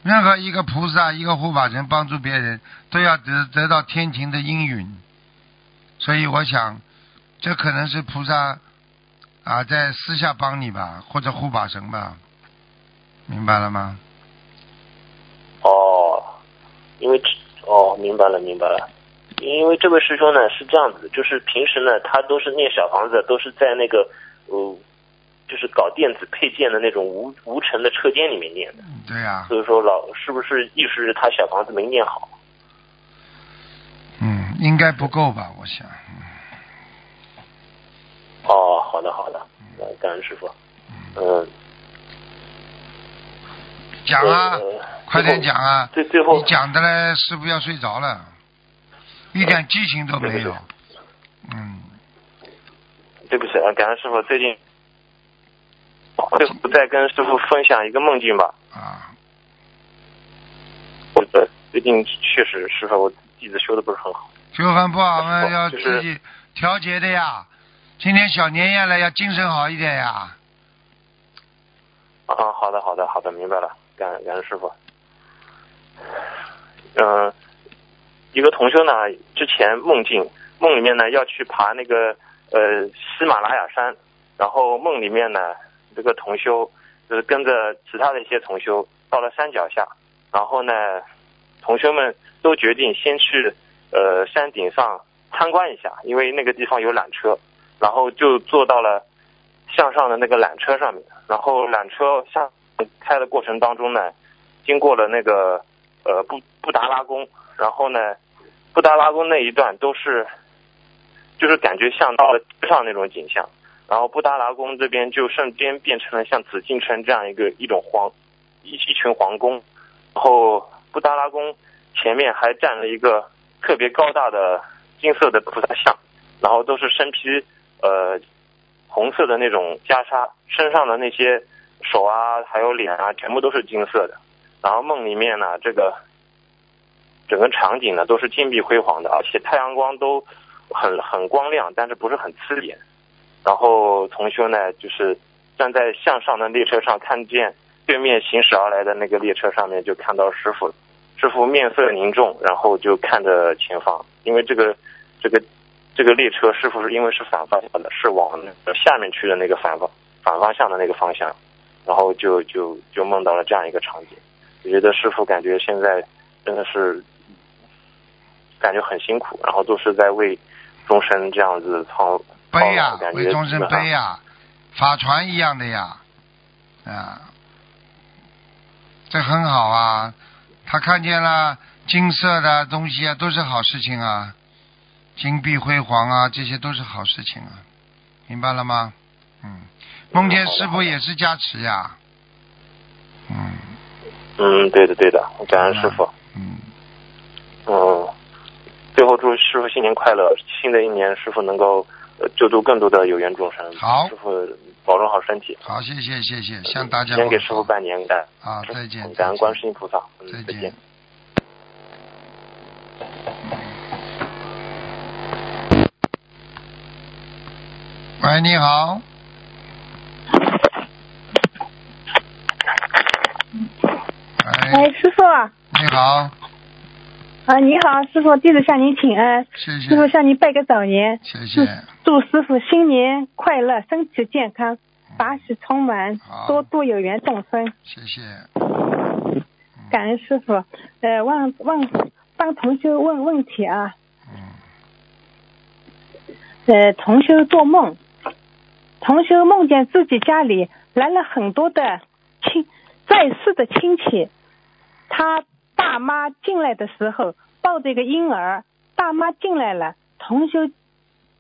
任何一个菩萨、一个护法神帮助别人，都要得得到天庭的应允。所以我想，这可能是菩萨啊在私下帮你吧，或者护法神吧，明白了吗？哦，因为哦，明白了，明白了。因为这位师兄呢是这样子，就是平时呢他都是念小房子，都是在那个呃，就是搞电子配件的那种无无尘的车间里面念的，对呀、所以说老是不是意思是他小房子没念好？嗯，应该不够吧？我想，嗯哦，好的好的，呃感恩师傅。嗯，讲啊，呃快点讲啊！最最后你讲的嘞，师傅要睡着了，一点激情都没有。嗯，对不起啊，感恩师傅，最近最后再跟师傅分享一个梦境吧。啊，我的最近确实师傅我弟子修的不是很好。修很不好嘛，要就是自己调节的呀。今天小年夜了，要精神好一点呀。啊，好的，好的，好的，明白了，感恩感恩师傅。嗯、一个同修呢，之前梦境梦里面呢要去爬那个呃喜马拉雅山，然后梦里面呢这个同修就是跟着其他的一些同修到了山脚下，然后呢同学们都决定先去呃山顶上参观一下，因为那个地方有缆车，然后就坐到了向上的那个缆车上面，然后缆车向开的过程当中呢，经过了那个呃布布达拉宫，然后呢，布达拉宫那一段都是，就是感觉像到了街上那种景象，然后布达拉宫这边就瞬间变成了像紫禁城这样一个一种皇一一群皇宫，然后布达拉宫前面还站了一个特别高大的金色的菩萨像，然后都是身披呃红色的那种袈裟，身上的那些手啊，还有脸啊，全部都是金色的。然后梦里面呢，这个整个场景呢都是金碧辉煌的，而且太阳光都很很光亮，但是不是很刺眼。然后同修呢，就是站在向上的列车上，看见对面行驶而来的那个列车上面，就看到师傅了。师傅面色凝重，然后就看着前方，因为这个这个这个列车师傅是因为是反方向的，是往那个下面去的那个反方反方向的那个方向，然后就就就梦到了这样一个场景。我觉得师傅感觉现在真的是感觉很辛苦，然后都是在为众生这样子操背呀、为众生基本上背呀、法船一样的呀，啊，这很好啊。他看见了金色的东西啊，都是好事情啊，金碧辉煌啊，这些都是好事情啊，明白了吗？嗯，梦见师傅也是加持呀，嗯嗯，对的对的，感恩师傅。嗯，嗯，最后祝师傅新年快乐！新的一年，师傅能够呃救助更多的有缘众生。好师傅保重好身体。好，谢谢谢谢，向大家先给师傅拜年感啊，再见，感恩观世音菩萨。再见再见。。喂，你好。哎，哎，师傅啊，你好，你好，师傅，弟子向您请安。谢谢师，傅向您拜个早年，谢谢，祝师傅新年快乐，身体健康，法喜充满好，多度有缘众生。谢谢。感恩师傅。呃，问问帮同修问问题啊。嗯，呃，同修做梦，同修梦见自己家里来了很多的亲在世的亲戚，他大妈进来的时候抱着一个婴儿，大妈进来了，同修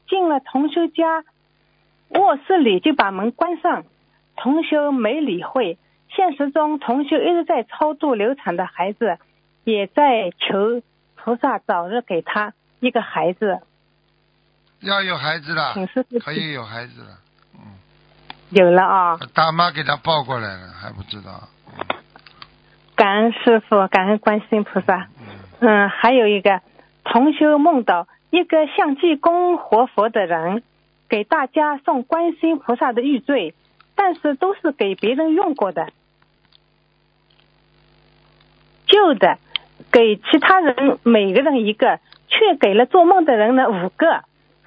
进了同修家卧室里就把门关上，同修没理会。现实中，同修一直在超度流产的孩子，也在求菩萨早日给他一个孩子。要有孩子了，请师傅可以有孩子了。嗯，有了啊，大妈给他抱过来了，还不知道。感恩师傅，感恩观世音菩萨。嗯，还有一个同修梦到一个像济公活佛的人，给大家送观世音菩萨的玉坠，但是都是给别人用过的，旧的，给其他人每个人一个，却给了做梦的人呢五个。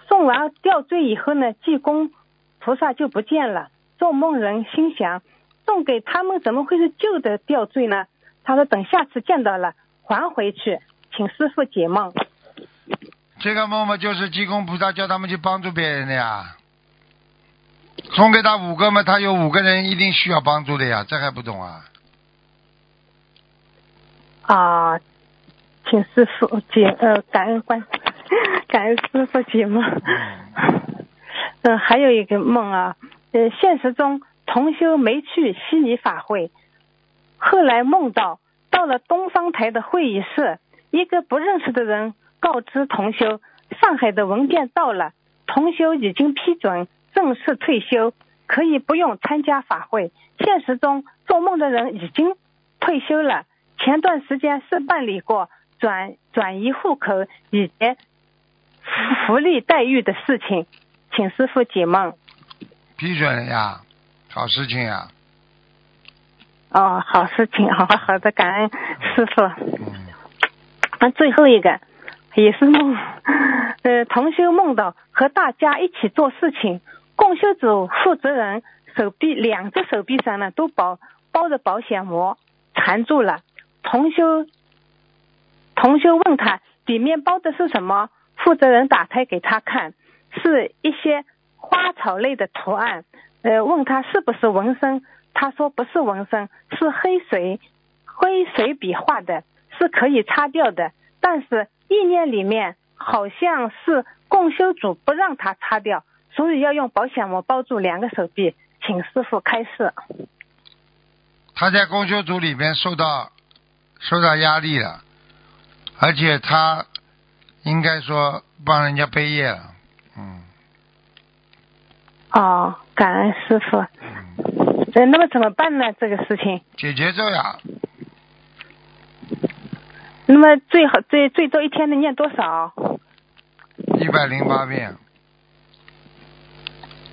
送完吊坠以后呢，济公菩萨就不见了。做梦人心想，送给他们怎么会是旧的吊坠呢？他说等下次见到了还回去，请师傅解梦。这个梦嘛，就是济公菩萨叫他们去帮助别人的呀。送给他五个嘛，他有五个人一定需要帮助的呀，这还不懂啊？啊，请师傅解呃，感恩观，感恩师傅解梦。嗯，还有一个梦啊，呃，现实中同修没去悉尼法会，后来梦到到了东方台的会议室，一个不认识的人告知同修，上海的文件到了，同修已经批准正式退休，可以不用参加法会。现实中做梦的人已经退休了。前段时间是办理过转转移户口以及福利待遇的事情，请师傅解梦。批准了呀，好事情呀。哦，好事情，好 好的，感恩师傅。嗯，那最后一个也是梦，呃，同修梦到和大家一起做事情，共修组负责人手臂两只手臂上呢都包包着保险膜，缠住了。同修同修问他里面包的是什么，负责人打开给他看，是一些花草类的图案。呃，问他是不是纹身，他说不是纹身，是黑水灰水笔画的，是可以擦掉的。但是意念里面好像是共修组不让他擦掉，所以要用保险膜包住两个手臂，请师傅开示。他在公修组里面受到受到压力了，而且他应该说帮人家背业了，嗯哦，感恩师傅。嗯，呃，那么怎么办呢？这个事情，解节奏呀，那么最好最最多一天能念多少？一百零八遍，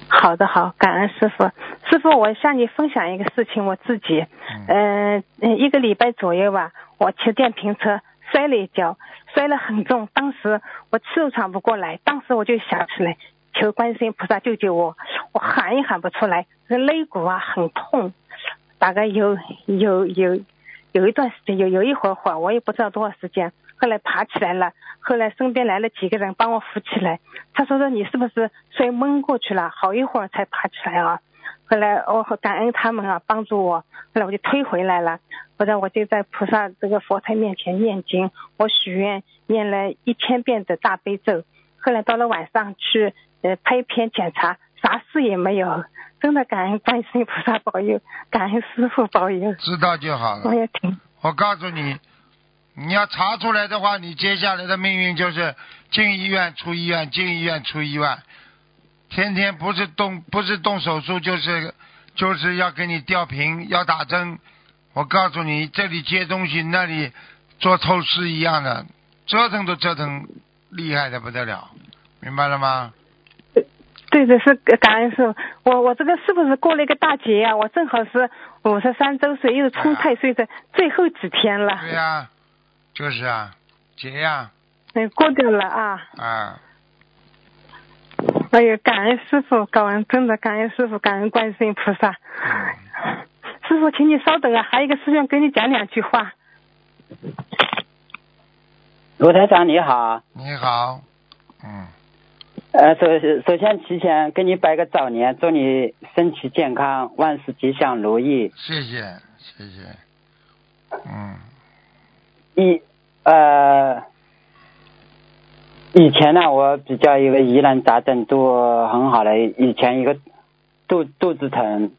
好的，好，感恩师傅。师傅，我向你分享一个事情，我自己，嗯呃，一个礼拜左右吧，我骑电瓶车摔了一跤，摔了很重，当时我气都喘不过来，当时我就想起来求观世音菩萨救救我，我喊也喊不出来，这肋骨啊很痛，大概有有有有一段时间，有有一会儿会，我也不知道多少时间，后来爬起来了，后来身边来了几个人帮我扶起来，他说说你是不是摔蒙过去了，好一会儿才爬起来啊。后来我感恩他们啊，帮助我。后来我就推回来了。后来我就在菩萨这个佛台面前念经，我许愿念了一千遍的大悲咒。后来到了晚上去呃拍片检查，啥事也没有。真的感恩观世音菩萨保佑，感恩师傅保佑。知道就好了。我也挺。我告诉你，你要查出来的话，你接下来的命运就是进医院出医院，进医院出医院。天天不是动不是动手术，就是就是要给你吊瓶，要打针。我告诉你，这里接东西，那里做透视一样的，折腾都折腾厉害的不得了，明白了吗？对的，是感恩师傅。我我这个是不是过了一个大节啊？我正好是五十三周岁，又是冲太岁的最后几天了。对呀，就是啊，节呀。嗯，过掉了啊。啊。哎呀，感恩师傅，感恩真的感恩师傅，感恩观世音菩萨。师傅，请你稍等啊，还有一个师兄跟你讲两句话。罗台长你好。你好。嗯。呃，首首先提前给你拜个早年，祝你身体健康，万事吉祥如意。谢谢，谢谢。嗯。以呃。以前呢，我比较一个疑难杂症都很好的。以前一个肚肚子疼，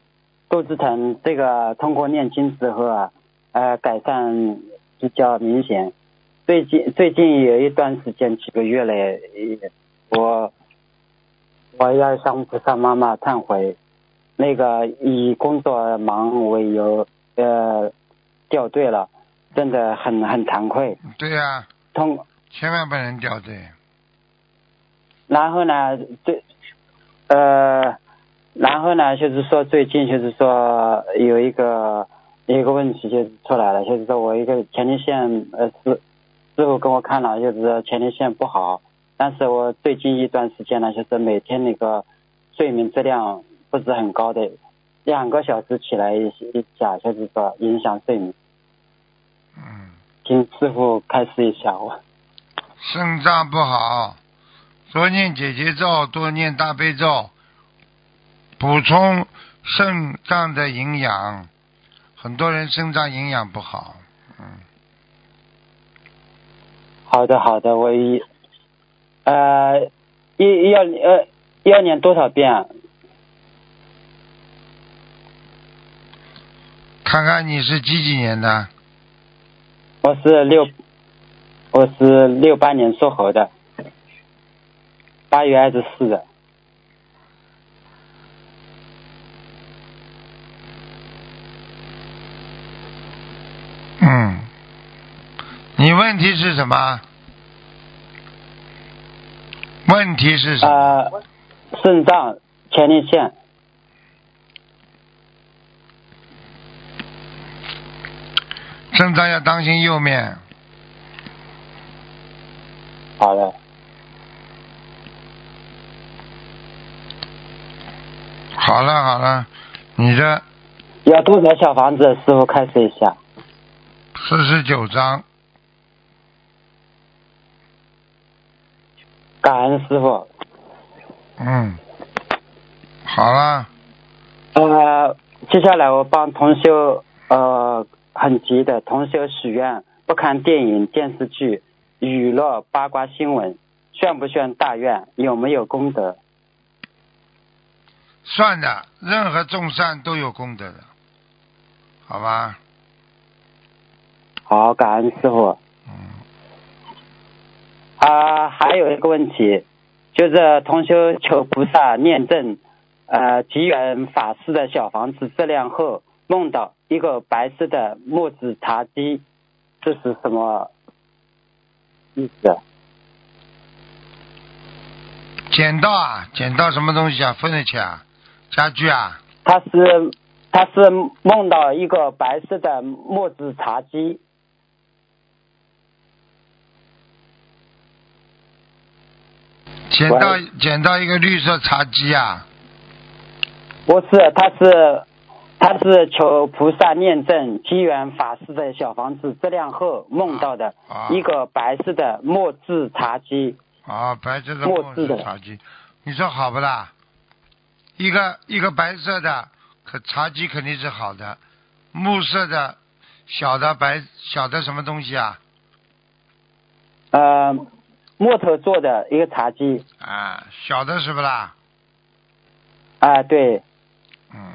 肚子疼，这个通过念经之后啊，呃，改善比较明显。最近最近有一段时间几个月嘞，我我要向菩萨妈妈忏悔，那个以工作忙为由呃掉队了，真的很很惭愧。对呀。通千万不能掉队。然后呢，最，呃，然后呢，就是说最近就是说有一个一个问题就出来了，就是说我一个前列腺呃师师傅跟我看了，就是说前列腺不好，但是我最近一段时间呢，就是每天那个睡眠质量不是很高的，两个小时起来一下，就是说影响睡眠。嗯。请师傅开示一下我。肾脏不好。多念姐姐咒，多念大悲咒，补充肾脏的营养。很多人肾脏营养不好，嗯。好的，好的，我一呃一要呃要念多少遍？啊看看你是几几年的？我是六，我是六八年属猴的。八月二十四的。嗯，你问题是什么？问题是什么？呃，肾脏前列腺。肾脏要当心右面。好的。好了好了，你这要多少小房子？师傅开始一下。四十九章。感恩师傅。嗯。好了。呃，接下来我帮同修呃很急的同修许愿，不看电影、电视剧、娱乐、八卦新闻，算不算大愿？有没有功德？算的，任何众善都有功德的，好吧？好，感恩师傅。嗯。啊，还有一个问题，就是同修求菩萨念证，呃，吉缘法师的小房子质量后，梦到一个白色的木质茶几，这是什么意思？捡到啊？捡到什么东西啊？分得起啊？家具啊？他是他是梦到一个白色的木质茶几。捡到捡到一个绿色茶几啊，不是，他是他是求菩萨念证机缘法师的小房子质量后梦到的啊一个白色的墨字茶几，啊，白色的墨墨汁的茶几，你说好不啦？一个一个白色的，可茶几肯定是好的，木色的小的白小的什么东西啊？呃，木头做的一个茶几，啊，小的是不啦？啊、对，嗯，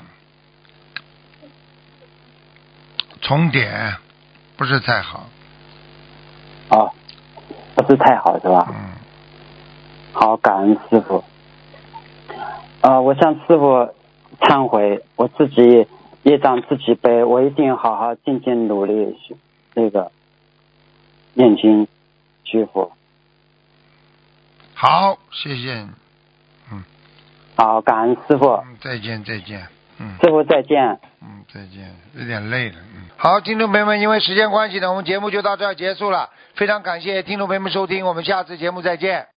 重点不是太好，哦，不是太好是吧？嗯，好，感恩师傅。呃，我向师傅忏悔，我自己业障自己背，我一定好好静静努力学这个念经学佛。好，谢谢嗯，好，感恩师傅，嗯，再见再见，嗯师傅再见。嗯，再见，有点累了，嗯。好，听众朋友们，因为时间关系呢，我们节目就到这儿结束了，非常感谢听众朋友们收听，我们下次节目再见。